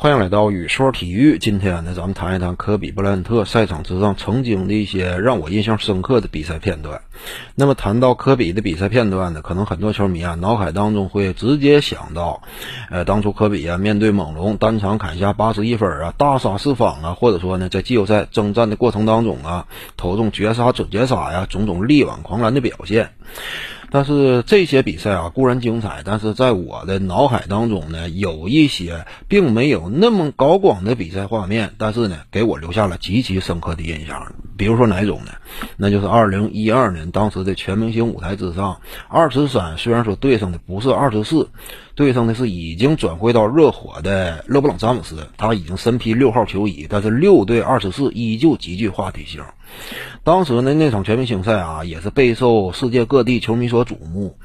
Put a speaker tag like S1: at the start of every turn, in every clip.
S1: 欢迎来到雨说体育。今天呢，咱们谈一谈科比布莱恩特赛场之上曾经的一些让我印象深刻的比赛片段。那么谈到科比的比赛片段呢，可能很多球迷啊脑海当中会直接想到，呃，当初科比啊面对猛龙单场砍下八十一分啊，大杀四方啊，或者说呢在季后赛征战的过程当中啊，投中绝杀、准绝杀呀，种种力挽狂澜的表现。但是这些比赛啊固然精彩，但是在我的脑海当中呢，有一些并没有那么高光的比赛画面，但是呢，给我留下了极其深刻的印象。比如说哪种呢？那就是二零一二年当时的全明星舞台之上，二十三虽然说对上的不是二十四，对上的是已经转会到热火的勒布朗詹姆斯，他已经身披六号球衣，但是六对二十四依旧极具话题性。当时呢，那场全明星赛啊，也是备受世界各地球迷所瞩目。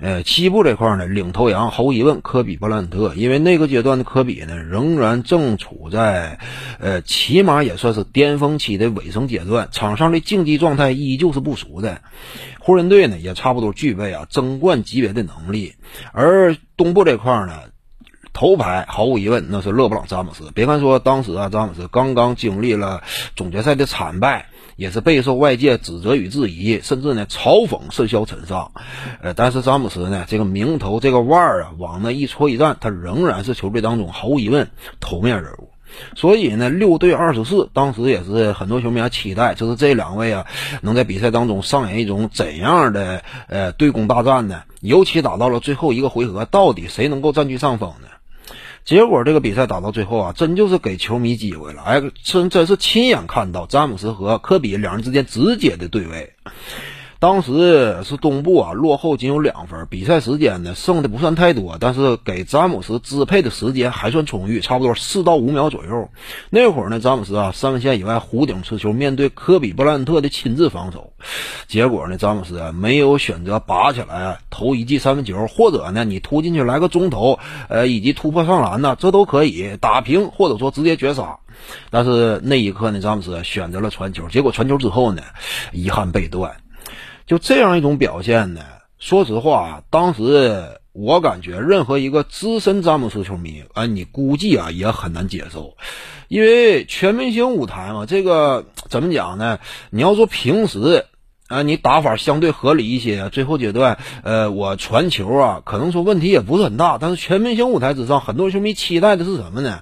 S1: 呃，西部这块呢，领头羊毫无疑问科比布莱恩特，因为那个阶段的科比呢，仍然正处在，呃，起码也算是巅峰期的尾声阶段，场上的竞技状态依旧是不俗的。湖人队呢，也差不多具备啊争冠级别的能力。而东部这块呢，头牌毫无疑问那是勒布朗詹姆斯。别看说当时啊，詹姆斯刚刚经历了总决赛的惨败。也是备受外界指责与质疑，甚至呢嘲讽甚嚣尘上。呃，但是詹姆斯呢这个名头这个腕儿啊，往那一戳一站，他仍然是球队当中毫无疑问头面人物。所以呢，六对二十四，当时也是很多球迷啊期待，就是这两位啊能在比赛当中上演一种怎样的呃对攻大战呢？尤其打到了最后一个回合，到底谁能够占据上风呢？结果这个比赛打到最后啊，真就是给球迷机会了。哎，真真是亲眼看到詹姆斯和科比两人之间直接的对位。当时是东部啊，落后仅有两分，比赛时间呢剩的不算太多，但是给詹姆斯支配的时间还算充裕，差不多四到五秒左右。那会儿呢，詹姆斯啊三分线以外弧顶持球，面对科比布莱恩特的亲自防守，结果呢，詹姆斯啊没有选择拔起来投一记三分球，或者呢你突进去来个中投，呃以及突破上篮呢，这都可以打平，或者说直接绝杀。但是那一刻呢，詹姆斯选择了传球，结果传球之后呢，遗憾被断。就这样一种表现呢，说实话，当时我感觉任何一个资深詹姆斯球迷啊，你估计啊也很难接受，因为全明星舞台嘛，这个怎么讲呢？你要说平时啊，你打法相对合理一些，最后阶段，呃，我传球啊，可能说问题也不是很大。但是全明星舞台之上，很多球迷期待的是什么呢？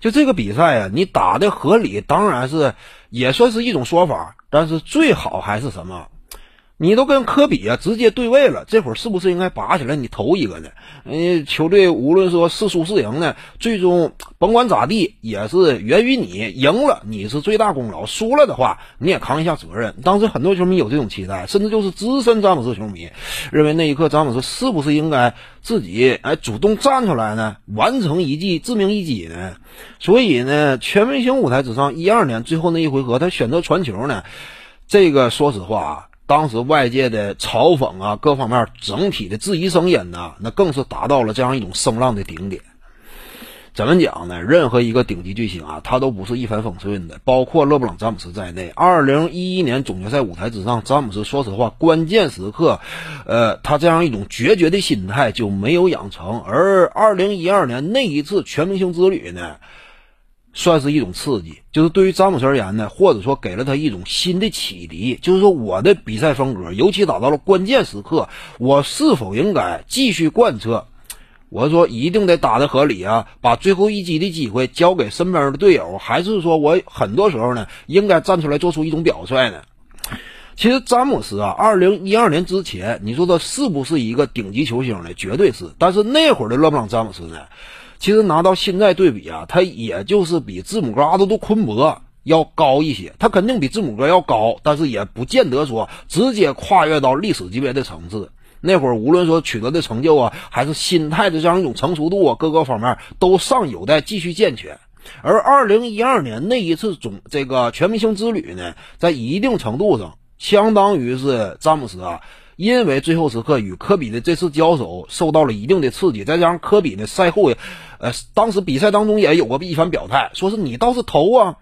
S1: 就这个比赛啊，你打的合理，当然是也算是一种说法，但是最好还是什么？你都跟科比啊直接对位了，这会儿是不是应该拔起来你投一个呢？嗯，球队无论说是输是赢呢，最终甭管咋地，也是源于你赢了，你是最大功劳；输了的话，你也扛一下责任。当时很多球迷有这种期待，甚至就是资深詹姆斯球迷认为那一刻詹姆斯是不是应该自己哎主动站出来呢，完成一记致命一击呢？所以呢，全明星舞台之上，一二年最后那一回合，他选择传球呢，这个说实话啊。当时外界的嘲讽啊，各方面整体的质疑声音呢，那更是达到了这样一种声浪的顶点。怎么讲呢？任何一个顶级巨星啊，他都不是一帆风顺的，包括勒布朗詹姆斯在内。二零一一年总决赛舞台之上，詹姆斯说实话，关键时刻，呃，他这样一种决绝的心态就没有养成。而二零一二年那一次全明星之旅呢？算是一种刺激，就是对于詹姆斯而言呢，或者说给了他一种新的启迪，就是说我的比赛风格，尤其打到了关键时刻，我是否应该继续贯彻？我说一定得打得合理啊，把最后一击的机会交给身边的队友，还是说我很多时候呢，应该站出来做出一种表率呢？其实詹姆斯啊，二零一二年之前，你说他是不是一个顶级球星呢？绝对是，但是那会儿的勒布朗詹姆斯呢？其实拿到现在对比啊，他也就是比字母哥阿德都昆博要高一些，他肯定比字母哥要高，但是也不见得说直接跨越到历史级别的层次。那会儿无论说取得的成就啊，还是心态的这样一种成熟度啊，各个方面都尚有待继续健全。而二零一二年那一次总这个全明星之旅呢，在一定程度上相当于是詹姆斯啊。因为最后时刻与科比的这次交手受到了一定的刺激，再加上科比呢赛后，呃，当时比赛当中也有过一番表态，说是你倒是投啊，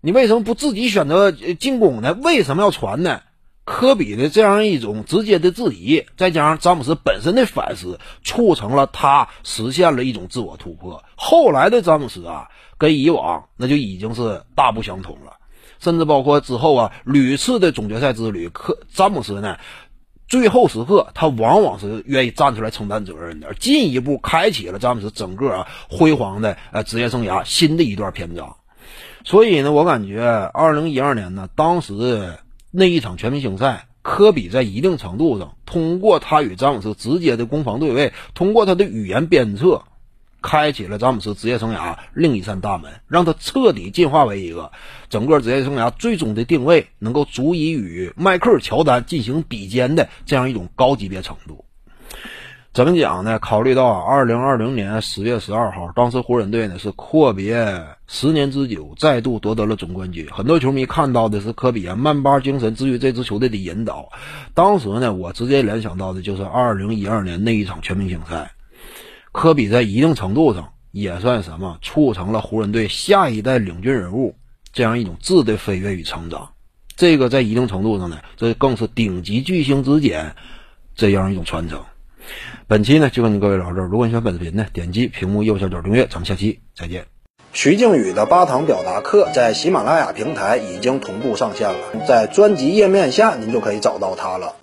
S1: 你为什么不自己选择进攻呢？为什么要传呢？科比的这样一种直接的质疑，再加上詹姆斯本身的反思，促成了他实现了一种自我突破。后来的詹姆斯啊，跟以往那就已经是大不相同了，甚至包括之后啊屡次的总决赛之旅，科詹姆斯呢。最后时刻，他往往是愿意站出来承担责任的，进一步开启了詹姆斯整个啊辉煌的呃职业生涯新的一段篇章。所以呢，我感觉二零一二年呢，当时那一场全明星赛，科比在一定程度上通过他与詹姆斯直接的攻防对位，通过他的语言鞭策。开启了詹姆斯职业生涯另一扇大门，让他彻底进化为一个整个职业生涯最终的定位能够足以与迈克尔乔丹进行比肩的这样一种高级别程度。怎么讲呢？考虑到二零二零年十月十二号，当时湖人队呢是阔别十年之久，再度夺得了总冠军。很多球迷看到的是科比啊曼巴精神之于这支球队的引导。当时呢，我直接联想到的就是二零一二年那一场全明星赛。科比在一定程度上也算什么，促成了湖人队下一代领军人物这样一种质的飞跃与成长。这个在一定程度上呢，这更是顶级巨星之间这样一种传承。本期呢就跟各位聊这儿。如果你喜欢本视频呢，点击屏幕右下角订阅。咱们下期再见。
S2: 徐静宇的八堂表达课在喜马拉雅平台已经同步上线了，在专辑页面下您就可以找到它了。